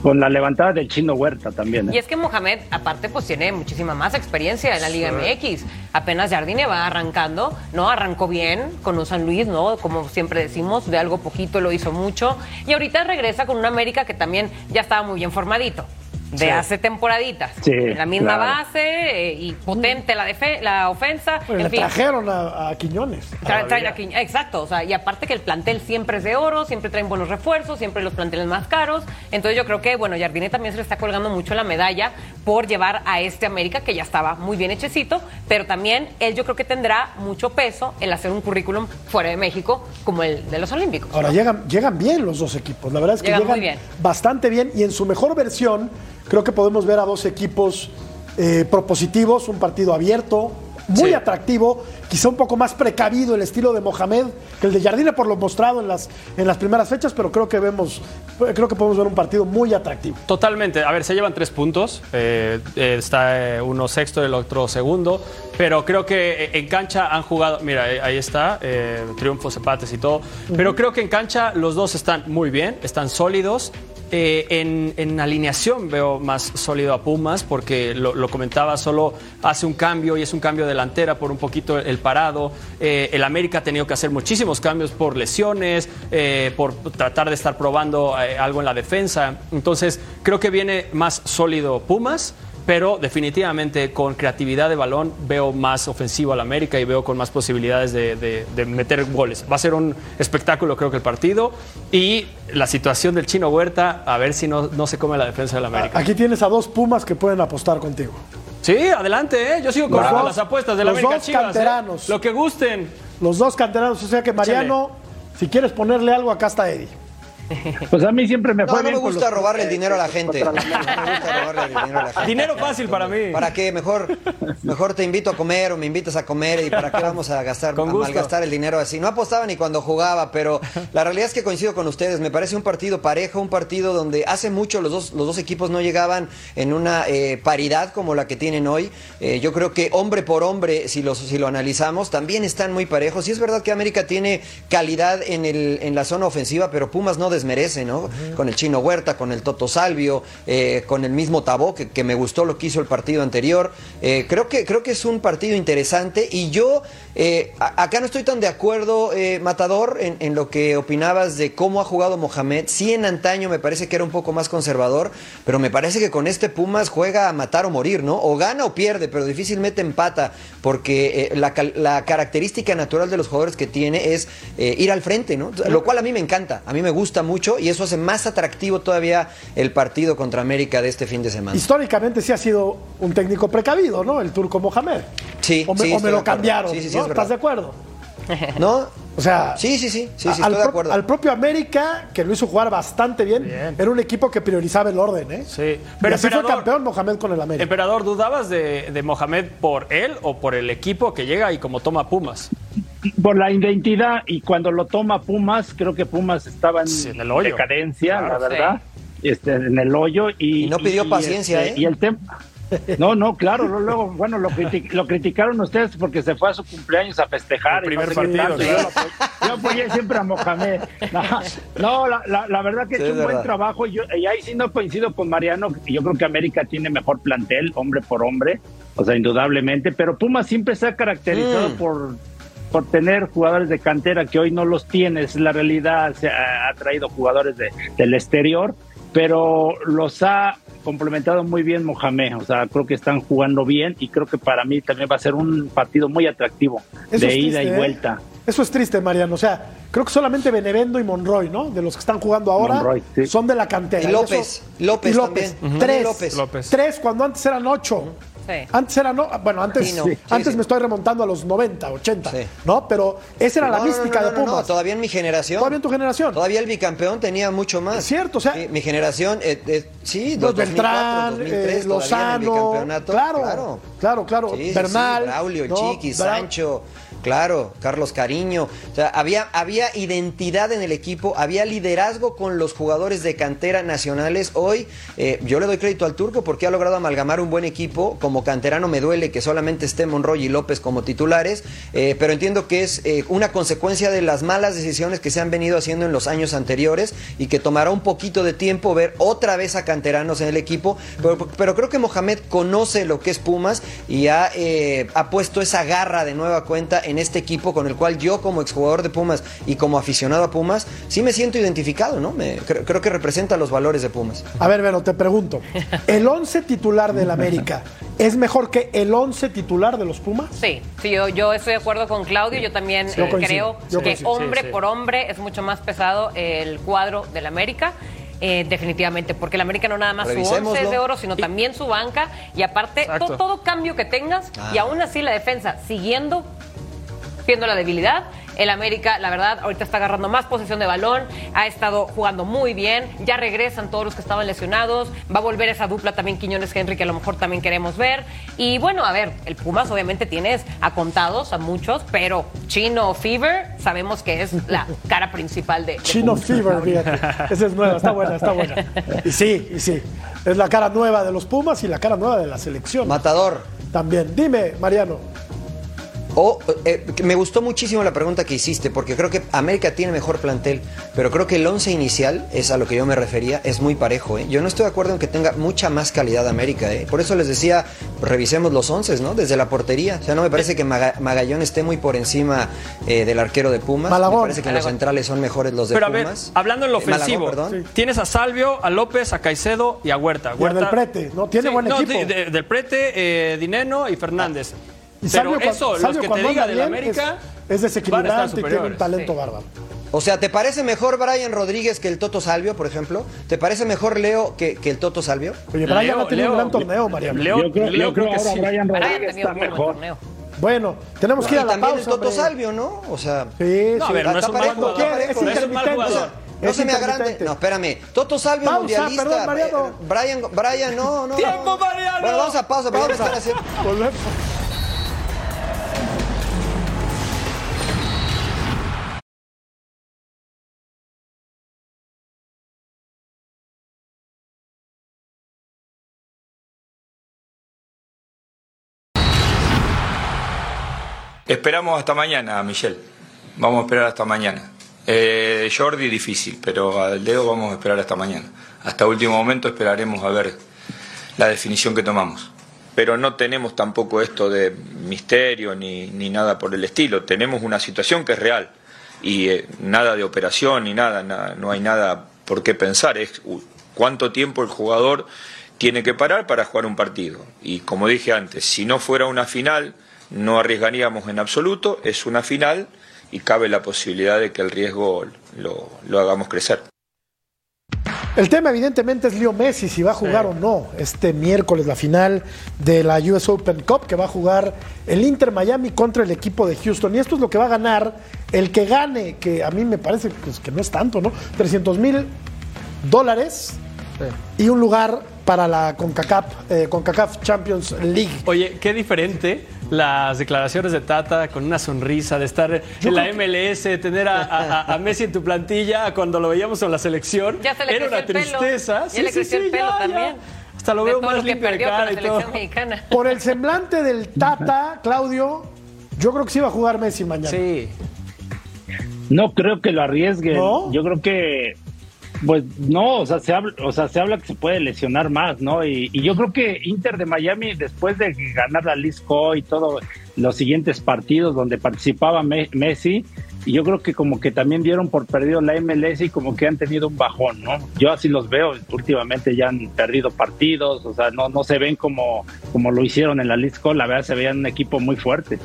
con la levantada del chino Huerta también. ¿eh? Y es que Mohamed, aparte, pues tiene muchísima más experiencia en la Liga MX. Apenas Jardine va arrancando, ¿no? Arrancó bien con un San Luis, ¿no? Como siempre decimos, de algo poquito lo hizo mucho. Y ahorita regresa con un América que también ya estaba muy bien formadito. De Sí. hace temporaditas. Sí, la misma claro. base eh, y potente la, defe- la ofensa. Pues en le fin. trajeron a, a Quiñones. Tra- traen aquí- exacto, o sea, y aparte que el plantel siempre es de oro, siempre traen buenos refuerzos, siempre los planteles más caros. Entonces yo creo que, bueno, Jardine también se le está colgando mucho la medalla por llevar a este América que ya estaba muy bien hechecito, pero también él yo creo que tendrá mucho peso el hacer un currículum fuera de México como el de los Olímpicos. Ahora llegan, llegan bien los dos equipos. La verdad es que Llegan llegan, muy bien. bastante bien y en su mejor versión creo que podemos ver a dos equipos eh, propositivos, un partido abierto, muy Sí. atractivo, quizá un poco más precavido el estilo de Mohamed que el de Jardine por lo mostrado en las, en las primeras fechas, pero creo que vemos, creo que podemos ver un partido muy atractivo. Totalmente. A ver, se llevan tres puntos. Eh, eh, está uno sexto, el otro segundo. Pero creo que en cancha han jugado. Mira, ahí está. eh, triunfos, empates y todo. Pero creo que en cancha los dos están muy bien, están sólidos. Eh, en, alineación veo más sólido a Pumas porque lo, lo comentaba, solo hace un cambio y es un cambio delantera por un poquito el parado. Eh, el América ha tenido que hacer muchísimos cambios por lesiones, eh, por tratar de estar probando eh, algo en la defensa. Entonces creo que viene más sólido Pumas. Pero definitivamente con creatividad de balón veo más ofensivo al América y veo con más posibilidades de, de- de meter goles. Va a ser un espectáculo creo que el partido y la situación del Chino Huerta, a ver si no, no se come la defensa del América. Aquí tienes a dos Pumas que pueden apostar contigo. Sí, adelante, ¿eh? yo sigo con dos- las apuestas del los América dos Chivas. ¿eh? canteranos. Lo que gusten. Los dos canteranos, o sea que Mariano, si quieres ponerle algo, acá está Eddie. Pues a mí siempre me No, fue no me gusta los- robarle el dinero a la gente. No me gusta robarle el dinero a la gente. (laughs) Dinero fácil para mí. ¿Para qué? Mejor, mejor te invito a comer o me invitas a comer y para qué vamos a gastar, a malgastar el dinero así. No apostaba ni cuando jugaba, pero la realidad es que coincido con ustedes. Me parece un partido parejo, un partido donde hace mucho los dos, los dos equipos no llegaban en una eh, paridad como la que tienen hoy. Eh, yo creo que hombre por hombre, si lo, si lo analizamos, también están muy parejos. Y es verdad que América tiene calidad en, el, en la zona ofensiva, pero Pumas no desmerece, ¿no? Con el Chino Huerta, con el Toto Salvio, eh, con el mismo Tabó, que, que me gustó lo que hizo el partido anterior. Eh, creo, que, creo que es un partido interesante y yo eh, acá no estoy tan de acuerdo, Matador, en, en lo que opinabas de cómo ha jugado Mohamed. Sí, en antaño me parece que era un poco más conservador, pero me parece que con este Pumas juega a matar o morir, ¿no? O gana o pierde, pero difícilmente empata, porque la, característica natural de los jugadores que tiene es ir al frente, ¿no? Lo cual a mí me encanta, a mí me gusta mucho y eso hace más atractivo todavía el partido contra América de este fin de semana. Históricamente sí ha sido un técnico precavido, ¿no? El turco Mohamed. Sí, O me, sí, o me lo cambiaron. Sí, sí, sí, ¿no? es. ¿Estás de acuerdo? (laughs) ¿No? O sea, Sí, sí, sí, sí, sí, al, estoy de pro- acuerdo. al propio América, que lo hizo jugar bastante bien, Bien. era un equipo que priorizaba el orden, ¿eh? Sí. Pero Pero así fue campeón Mohamed con el América. Emperador, ¿dudabas de, de Mohamed por él o por el equipo que llega y como toma Pumas? Por la identidad y cuando lo toma Pumas, creo que Pumas estaba en, Sí, en el hoyo. decadencia, Claro, la verdad, este, en el hoyo y, Y no pidió paciencia, este, ¿eh? Y el tema no, no, claro, luego, bueno, lo, criti- lo criticaron ustedes porque se fue a su cumpleaños a festejar. El y no primer sé partido, tanto, yo, yo apoyé siempre a Mohamed. No, no, la, la- la verdad que Sí, es un buen trabajo y, yo, y ahí sí no coincido con Mariano, yo creo que América tiene mejor plantel, hombre por hombre. o sea, indudablemente, pero Pumas siempre se ha caracterizado Mm. por, por tener jugadores de cantera que hoy no los tienes. La realidad se ha, ha traído jugadores de- del exterior, pero los ha complementado muy bien Mohamed. O sea, creo que están jugando bien y creo que para mí también va a ser un partido muy atractivo Eso de ida triste, y ¿eh? vuelta. Eso es triste, Mariano. O sea, creo que solamente Benevendo y Monroy, ¿no? De los que están jugando ahora, Monroy, sí. son de la cantera. Y López, López y López. también. Tres. López. López. Tres cuando antes eran ocho. Sí. Antes eran, no, bueno, antes, Sí, no. Sí, antes me estoy remontando a los 90, 80, Sí. ¿no? Pero esa era la No, mística no, de Pumas. no, todavía en mi generación. Todavía en tu generación. Todavía el bicampeón tenía mucho más. Es cierto, o sea- mi generación, eh, eh, sí, Los 2004, Beltrán, 2003, eh, en el bicampeonato. claro, claro, claro, claro, Bernal, Braulio. Chiqui, Bra- Sancho, claro, Carlos Cariño. O sea, había, había identidad en el equipo, había liderazgo con los jugadores de cantera nacionales. Hoy eh, yo le doy crédito al turco porque ha logrado amalgamar un buen equipo. Como canterano me duele que solamente esté Monroy y López como titulares, eh, pero entiendo que es eh, una consecuencia de las malas decisiones que se han venido haciendo en los años anteriores y que tomará un poquito de tiempo ver otra vez a canteranos en el equipo. Pero, creo que Mohamed conoce lo que es Pumas y ha, ha puesto esa garra de nueva cuenta en este equipo con el cual yo como exjugador de Pumas y como aficionado a Pumas sí me siento identificado, ¿no? Me- creo, creo que representa los valores de Pumas. A ver, Vero, te pregunto. ¿El 11 titular del América es mejor que el 11 titular de los Pumas? Sí, sí, yo, yo estoy de acuerdo con Claudio. Yo también Yo eh, coincido, creo yo que coincido. hombre Sí, sí. por hombre es mucho más pesado el cuadro del América. eh, definitivamente, porque el América no nada más su Revisémoslo. 11 es de oro, sino también su banca y aparte todo cambio que tengas y Ah. aún así la defensa siguiendo viendo la debilidad. El América, la verdad, ahorita está agarrando más posesión de balón, ha estado jugando muy bien, ya regresan todos los que estaban lesionados, va a volver esa dupla también Quiñones-Henry que a lo mejor también queremos ver. Y bueno, a ver, el Pumas obviamente tienes a contados, a muchos, pero Chino Fever sabemos que es la (laughs) cara principal de, de Chino Pumas. Fever, fíjate. Esa es nueva, está (laughs) buena, está buena. Y sí, y sí. Es la cara nueva de los Pumas y la cara nueva de la selección. Matador. También. Dime, Mariano. O, eh, me gustó muchísimo la pregunta que hiciste, porque creo que América tiene mejor plantel, pero creo que el once inicial, es a lo que yo me refería, es muy parejo. ¿eh? Yo no estoy de acuerdo en que tenga mucha más calidad América. ¿eh? Por eso les decía, revisemos los once, ¿no? Desde la portería. O sea, no me parece que Maga- Magallón esté muy por encima eh, del arquero de Pumas. Malagón. Me parece que los centrales son mejores los de Pero a ver, Pumas. hablando en lo Eh, Malagón, ofensivo, tienes a Salvio, a López, a Caicedo y a Huerta. Y a Huerta Del Prete, ¿no? Tiene buen no, equipo. de- de- del Prete, eh, Dineno y Fernández. Y Pero Salvio, cua- eso, los Salvio que te cuando diga del América, es, es a estar desequilibrante y tiene un talento Sí. bárbaro. O sea, ¿te parece mejor Brian Rodríguez que el Toto Salvio, por ejemplo? ¿Te parece mejor Leo que, que el Toto Salvio? Oye, Brian Leo, ha tenido Leo, un gran torneo, Mariano. Leo- yo creo, Leo yo creo creo que ahora sí. Brian Brian ha Rodríguez tenido está mejor. torneo. Bueno, tenemos que ir a la también pausa. el Toto hombre. Salvio, ¿no? O sea... Sí, No, a sí. ver, no es un mal jugador. Es No es. No se me agrande. No, espérame. Toto Salvio Pausa, mundialista. perdón, Mariano. Eh, Brian, Brian, no, no. ¡Tiempo, no. Mariano! Bueno, vamos a pausa, pero me Pausa. están haciendo- Volvemos. Esperamos hasta mañana, Michelle. Vamos a esperar hasta mañana. Eh, Jordi difícil, pero al Leo vamos a esperar hasta mañana. Hasta último momento esperaremos a ver la definición que tomamos. Pero no tenemos tampoco esto de misterio ni, ni nada por el estilo. Tenemos una situación que es real y eh, nada de operación ni nada, no hay nada por qué pensar. Es cuánto tiempo el jugador tiene que parar para jugar un partido. Y como dije antes, si no fuera una final, no arriesgaríamos en absoluto. Es una final y cabe la posibilidad de que el riesgo lo, lo hagamos crecer. El tema evidentemente es Leo Messi, si va a jugar o no este miércoles la final de la US Open Cup que va a jugar el Inter Miami contra el equipo de Houston. Y esto es lo que va a ganar el que gane, que a mí me parece pues, que no es tanto, ¿no? 300 mil dólares y un lugar para la CONCACAF, eh, CONCACAF Champions League. Oye, qué diferente las declaraciones de Tata con una sonrisa, de estar en la MLS, tener a, a- a Messi en tu plantilla cuando lo veíamos en la selección. Ya se le Era una el pelo. tristeza. Ya le creció el pelo también. Hasta lo De veo más lo limpio de cara y todo. mexicana. (laughs) Por el semblante del Tata, Claudio, yo creo que sí va a jugar Messi mañana. Sí. No creo que lo arriesguen. ¿No? Yo creo que Pues no, o sea, se habla, o sea, se habla que se puede lesionar más, ¿no? Y, yo creo que Inter de Miami, después de ganar la Lisco y todos los siguientes partidos donde participaba Messi, yo creo que como que también dieron por perdido la MLS y como que han tenido un bajón, ¿no? Yo así los veo, últimamente ya han perdido partidos, o sea, no, no se ven como, como lo hicieron en la Lisco, la verdad se veían un equipo muy fuerte.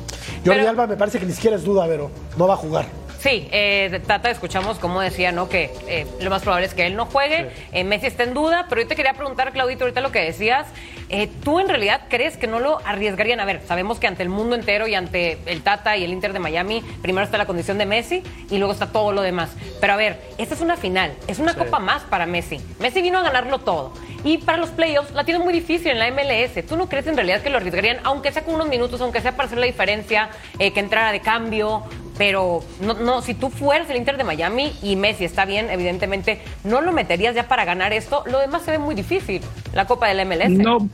Jordi Alba me parece que ni siquiera es duda, pero no va a jugar. Sí, eh, Tata, escuchamos como decía, ¿no? Que eh, lo más probable es que él no juegue. Eh, Messi está en duda, pero yo te quería preguntar, Claudito, ahorita lo que decías. Eh, ¿Tú en realidad crees que no lo arriesgarían? A ver, sabemos que ante el mundo entero y ante el Tata y el Inter de Miami, primero está la condición de Messi y luego está todo lo demás. Pero a ver, esta es una final, es una copa más para Messi. Messi vino a ganarlo todo. Y para los playoffs la tiene muy difícil en la MLS. ¿Tú no crees en realidad que lo arriesgarían, aunque sea con unos minutos, aunque sea para hacer la diferencia, que entrara de cambio? Pero no, no, si tú fueras el Inter de Miami y Messi está bien, evidentemente no lo meterías ya para ganar esto. Lo demás se ve muy difícil, la Copa del MLS. No,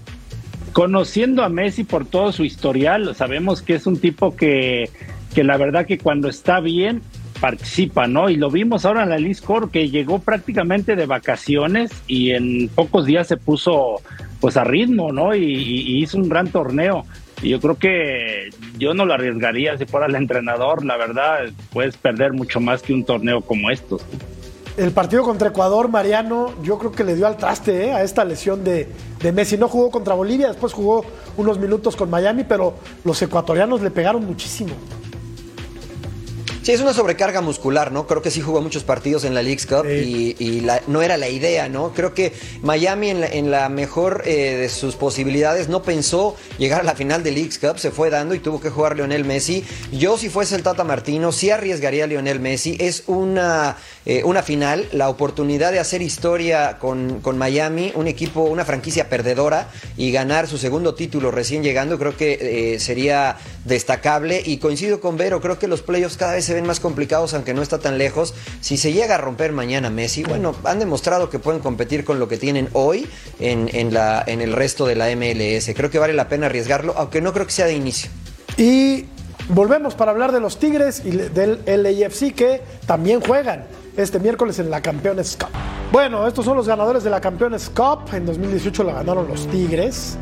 conociendo a Messi por todo su historial, sabemos que es un tipo que, que la verdad que cuando está bien participa, ¿no? Y lo vimos ahora en la Liz Core que llegó prácticamente de vacaciones y en pocos días se puso pues a ritmo, ¿no? y hizo un gran torneo. Yo creo que yo no lo arriesgaría si fuera el entrenador, la verdad, puedes perder mucho más que un torneo como estos. El partido contra Ecuador, Mariano, yo creo que le dio al traste ¿eh? a esta lesión de, de Messi. No jugó contra Bolivia, después jugó unos minutos con Miami, pero los ecuatorianos le pegaron muchísimo. Sí, es una sobrecarga muscular, ¿no? Creo que sí jugó muchos partidos en la League's Cup y, no era la idea, ¿no? Creo que Miami en la, mejor eh, de sus posibilidades no pensó llegar a la final de League's Cup, se fue dando y tuvo que jugar Lionel Messi. Yo si fuese el Tata Martino, sí arriesgaría a Lionel Messi. Es una, eh, una final, la oportunidad de hacer historia con, con Miami, un equipo, una franquicia perdedora y ganar su segundo título recién llegando, creo que eh, sería destacable. Y coincido con Vero, creo que los playoffs cada vez se ven más complicados, aunque no está tan lejos. Si se llega a romper mañana Messi, bueno, han demostrado que pueden competir con lo que tienen hoy en, la, en el resto de la MLS. Creo que vale la pena arriesgarlo, aunque no creo que sea de inicio. Y volvemos para hablar de los Tigres y del LAFC que también juegan este miércoles en la Campeones Cup. Bueno, estos son los ganadores de la Campeones Cup. En 2018 la ganaron los Tigres.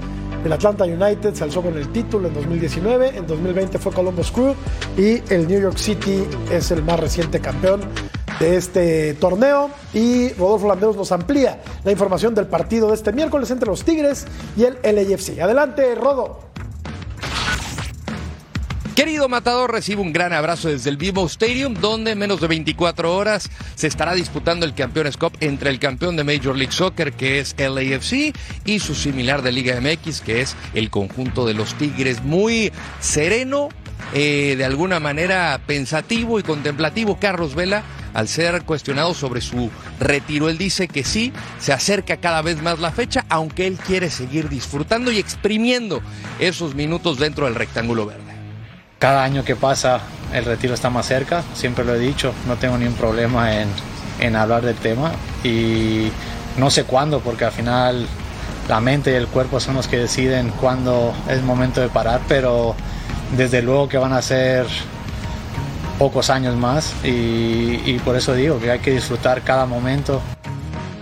El Atlanta United se alzó con el título en 2019, en 2020 fue Columbus Crew y el New York City es el más reciente campeón de este torneo y Rodolfo Landeros nos amplía la información del partido de este miércoles entre los Tigres y el LAFC. Adelante, Rodo. Querido Matador, recibe un gran abrazo desde el Vivo Stadium, donde en menos de 24 horas se estará disputando el Campeones Cup entre el campeón de Major League Soccer, que es LAFC, y su similar de Liga MX, que es el conjunto de los Tigres. Muy sereno, eh, de alguna manera pensativo y contemplativo, Carlos Vela, al ser cuestionado sobre su retiro. Él dice que sí, se acerca cada vez más la fecha, aunque él quiere seguir disfrutando y exprimiendo esos minutos dentro del rectángulo verde cada año que pasa el retiro está más cerca, siempre lo he dicho, no tengo ningún problema en, en hablar del tema y no sé cuándo porque al final la mente y el cuerpo son los que deciden cuándo es momento de parar, pero desde luego que van a ser pocos años más y, y, por eso digo que hay que disfrutar cada momento.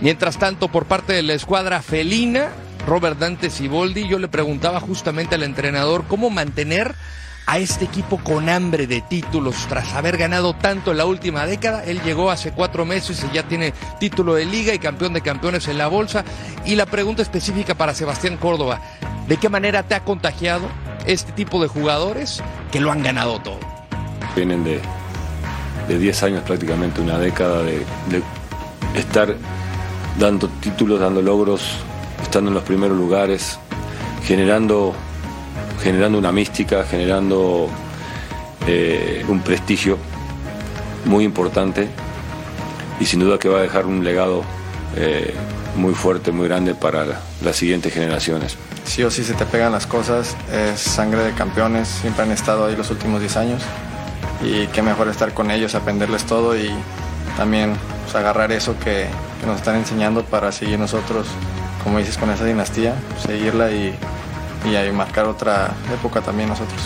Mientras tanto, por parte de la escuadra felina, Robert Dante Siboldi, yo le preguntaba justamente al entrenador cómo mantener a este equipo con hambre de títulos tras haber ganado tanto en la última década. Él llegó hace cuatro meses y ya tiene título de liga y campeón de campeones en la bolsa. Y la pregunta específica para Sebastián Córdoba, ¿de qué manera te ha contagiado este tipo de jugadores que lo han ganado todo? Vienen de, de 10 años prácticamente, una década de, de estar dando títulos, dando logros, estando en los primeros lugares, generando generando una mística, generando eh, un prestigio muy importante y sin duda que va a dejar un legado eh, muy fuerte, muy grande para las siguientes generaciones. Sí o sí se te pegan las cosas, es sangre de campeones, siempre han estado ahí los últimos 10 años y qué mejor estar con ellos, aprenderles todo y también pues, agarrar eso que, que nos están enseñando para seguir nosotros, como dices, con esa dinastía, seguirla y y ahí marcar otra época también nosotros.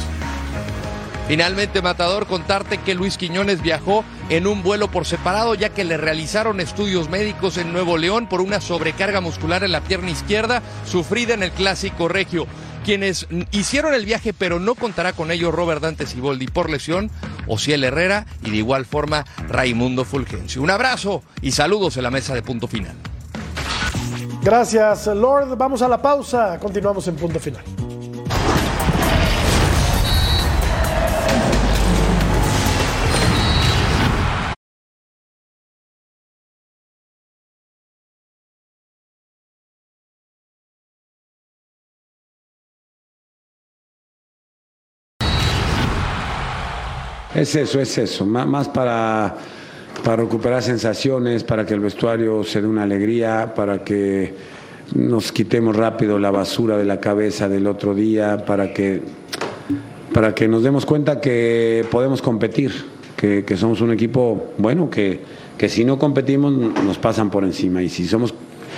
Finalmente, Matador, contarte que Luis Quiñones viajó en un vuelo por separado ya que le realizaron estudios médicos en Nuevo León por una sobrecarga muscular en la pierna izquierda sufrida en el clásico regio. Quienes hicieron el viaje pero no contará con ellos Robert Dante Siboldi por lesión, Ociel Herrera y de igual forma Raimundo Fulgencio. Un abrazo y saludos en la mesa de punto final. Gracias, Lord. Vamos a la pausa. Continuamos en punto final. Es eso, es eso, má- más para, para recuperar sensaciones, para que el vestuario se dé una alegría, para que nos quitemos rápido la basura de la cabeza del otro día, para que, para que nos demos cuenta que podemos competir, que, que somos un equipo bueno, que, que si no competimos nos pasan por encima y si somos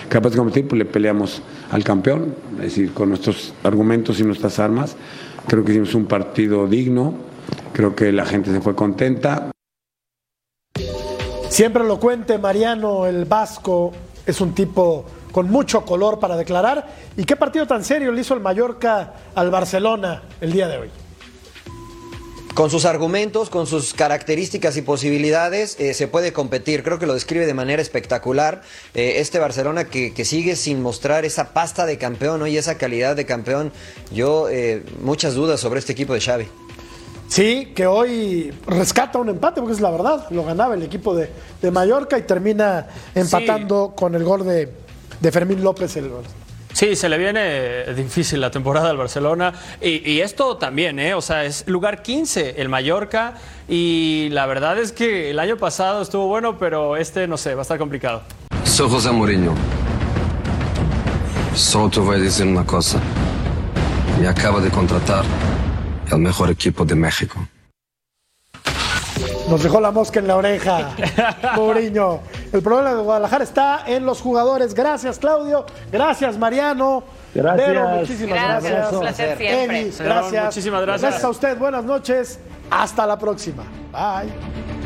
capaces de competir, pues le peleamos al campeón, es decir, con nuestros argumentos y nuestras armas. Creo que hicimos un partido digno, creo que la gente se fue contenta. Siempre lo cuente Mariano, el vasco, es un tipo con mucho color para declarar. ¿Y qué partido tan serio le hizo el Mallorca al Barcelona el día de hoy? Con sus argumentos, con sus características y posibilidades, eh, se puede competir. Creo que lo describe de manera espectacular. Eh, este Barcelona que, que sigue sin mostrar esa pasta de campeón ¿no? y esa calidad de campeón. Yo, eh, muchas dudas sobre este equipo de Xavi. Sí, que hoy rescata un empate, porque es la verdad. Lo ganaba el equipo de, de Mallorca y termina empatando con el gol de, de Fermín López. El, Sí, se le viene difícil la temporada al Barcelona. Y, y esto también, ¿eh? O sea, es lugar 15 el Mallorca. Y la verdad es que el año pasado estuvo bueno, pero este, no sé, va a estar complicado. Sou José Mourinho. Só te voy a decir una cosa. Me acaba de contratar el mejor equipo de México. Nos dejó la mosca en la oreja, (laughs) Mourinho. El problema de Guadalajara está en los jugadores. Gracias, Claudio. Gracias, Mariano. Gracias. Vero, muchísimas Gracias, gracias. un placer siempre. Gracias. muchísimas gracias. Gracias a usted. Buenas noches. Hasta la próxima. Bye.